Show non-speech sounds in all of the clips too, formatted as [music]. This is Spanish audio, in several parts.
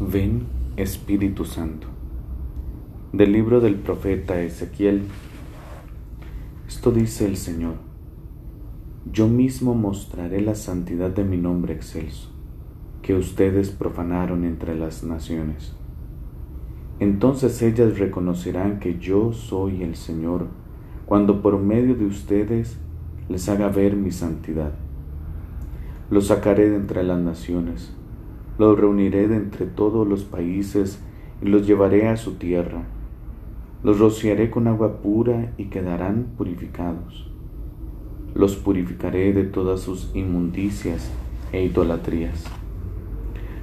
Ven Espíritu Santo. Del libro del profeta Ezequiel. Esto dice el Señor. Yo mismo mostraré la santidad de mi nombre excelso, que ustedes profanaron entre las naciones. Entonces ellas reconocerán que yo soy el Señor, cuando por medio de ustedes les haga ver mi santidad. Los sacaré de entre las naciones los reuniré de entre todos los países y los llevaré a su tierra. Los rociaré con agua pura y quedarán purificados. Los purificaré de todas sus inmundicias e idolatrías.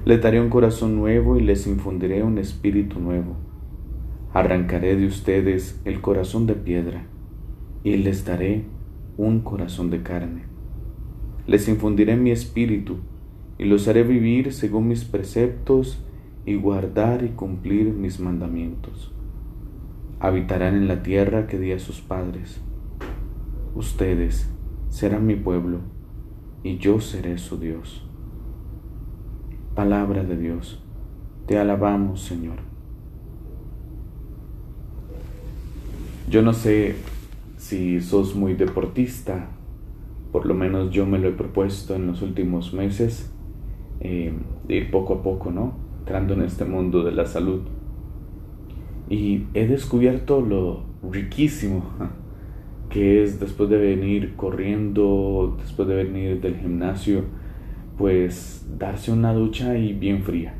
Les daré un corazón nuevo y les infundiré un espíritu nuevo. Arrancaré de ustedes el corazón de piedra y les daré un corazón de carne. Les infundiré mi espíritu y los haré vivir según mis preceptos y guardar y cumplir mis mandamientos. Habitarán en la tierra que di a sus padres. Ustedes serán mi pueblo y yo seré su Dios. Palabra de Dios, te alabamos Señor. Yo no sé si sos muy deportista, por lo menos yo me lo he propuesto en los últimos meses eh, ir poco a poco, ¿no? Entrando en este mundo de la salud. Y he descubierto lo riquísimo [laughs] que es después de venir corriendo, después de venir del gimnasio, pues darse una ducha y bien fría,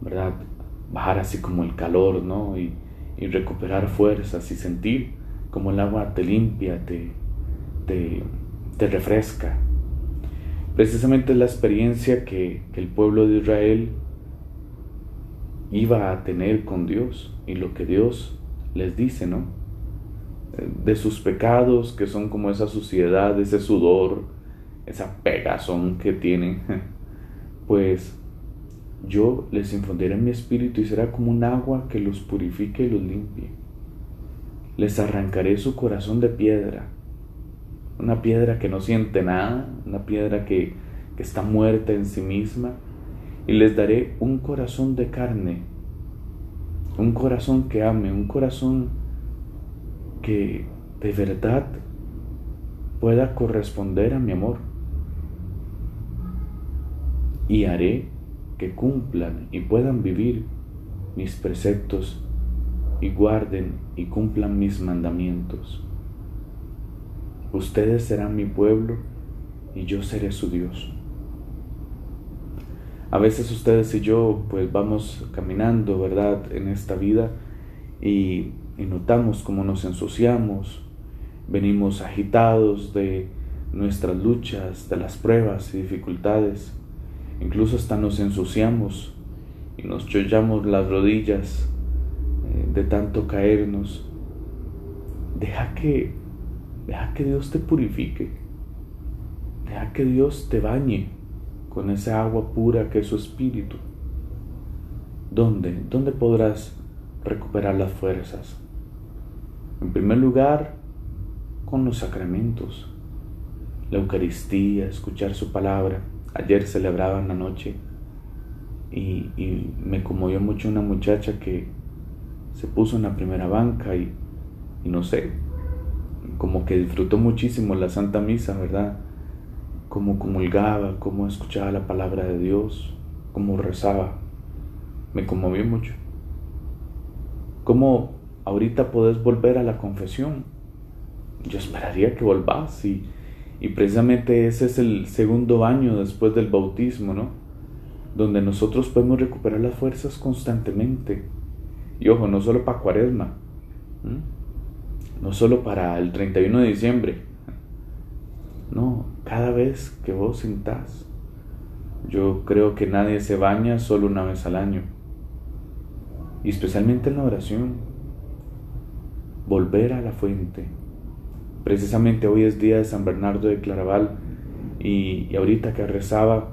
¿verdad? Bajar así como el calor, ¿no? Y, y recuperar fuerzas y sentir como el agua te limpia, te, te, te refresca, Precisamente la experiencia que, el pueblo de Israel iba a tener con Dios y lo que Dios les dice, ¿no? De sus pecados, que son como esa suciedad, ese sudor, esa pegazón que tienen, [laughs] pues yo les infundiré mi espíritu y será como un agua que los purifique y los limpie. Les arrancaré su corazón de piedra una piedra que no siente nada, una piedra que, que está muerta en sí misma, y les daré un corazón de carne, un corazón que ame, un corazón que de verdad pueda corresponder a mi amor. Y haré que cumplan y puedan vivir mis preceptos y guarden y cumplan mis mandamientos. Ustedes serán mi pueblo y yo seré su Dios. A veces ustedes y yo pues vamos caminando, ¿verdad?, en esta vida y, notamos cómo nos ensuciamos, venimos agitados de nuestras luchas, de las pruebas y dificultades, incluso hasta nos ensuciamos y nos chollamos las rodillas eh, de tanto caernos. Deja que Deja que Dios te purifique. Deja que Dios te bañe con esa agua pura que es su espíritu. ¿Dónde? ¿Dónde podrás recuperar las fuerzas? En primer lugar, con los sacramentos. La Eucaristía, escuchar su palabra. Ayer celebraban la noche y, me conmovió mucho una muchacha que se puso en la primera banca y no sé, como que disfrutó muchísimo la Santa Misa, ¿verdad? Cómo comulgaba, cómo escuchaba la palabra de Dios, cómo rezaba. Me conmovió mucho. ¿Cómo ahorita podés volver a la confesión? Yo esperaría que volvás y, y precisamente ese es el segundo año después del bautismo, ¿no? Donde nosotros podemos recuperar las fuerzas constantemente. Y ojo, no solo para cuaresma no solo para el 31 de diciembre, no, cada vez que vos sintás. Yo creo que nadie se baña solo una vez al año, y especialmente en la oración, volver a la fuente. Precisamente hoy es día de San Bernardo de Claraval y, y ahorita que rezaba,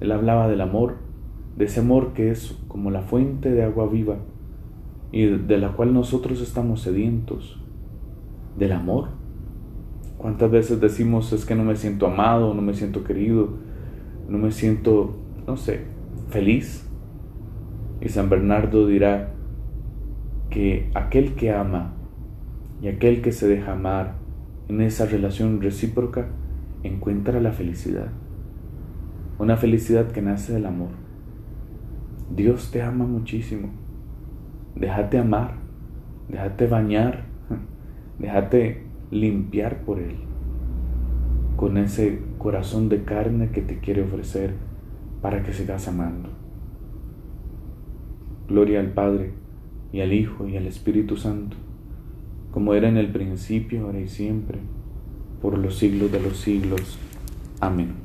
él hablaba del amor, de ese amor que es como la fuente de agua viva y de la cual nosotros estamos sedientos del amor. ¿Cuántas veces decimos es que no me siento amado, no me siento querido, no me siento, no sé, feliz? Y San Bernardo dirá que aquel que ama y aquel que se deja amar en esa relación recíproca encuentra la felicidad. Una felicidad que nace del amor. Dios te ama muchísimo. Déjate amar, déjate bañar, déjate limpiar por Él, con ese corazón de carne que te quiere ofrecer para que sigas amando. Gloria al Padre, y al Hijo, y al Espíritu Santo, como era en el principio, ahora y siempre, por los siglos de los siglos. Amén.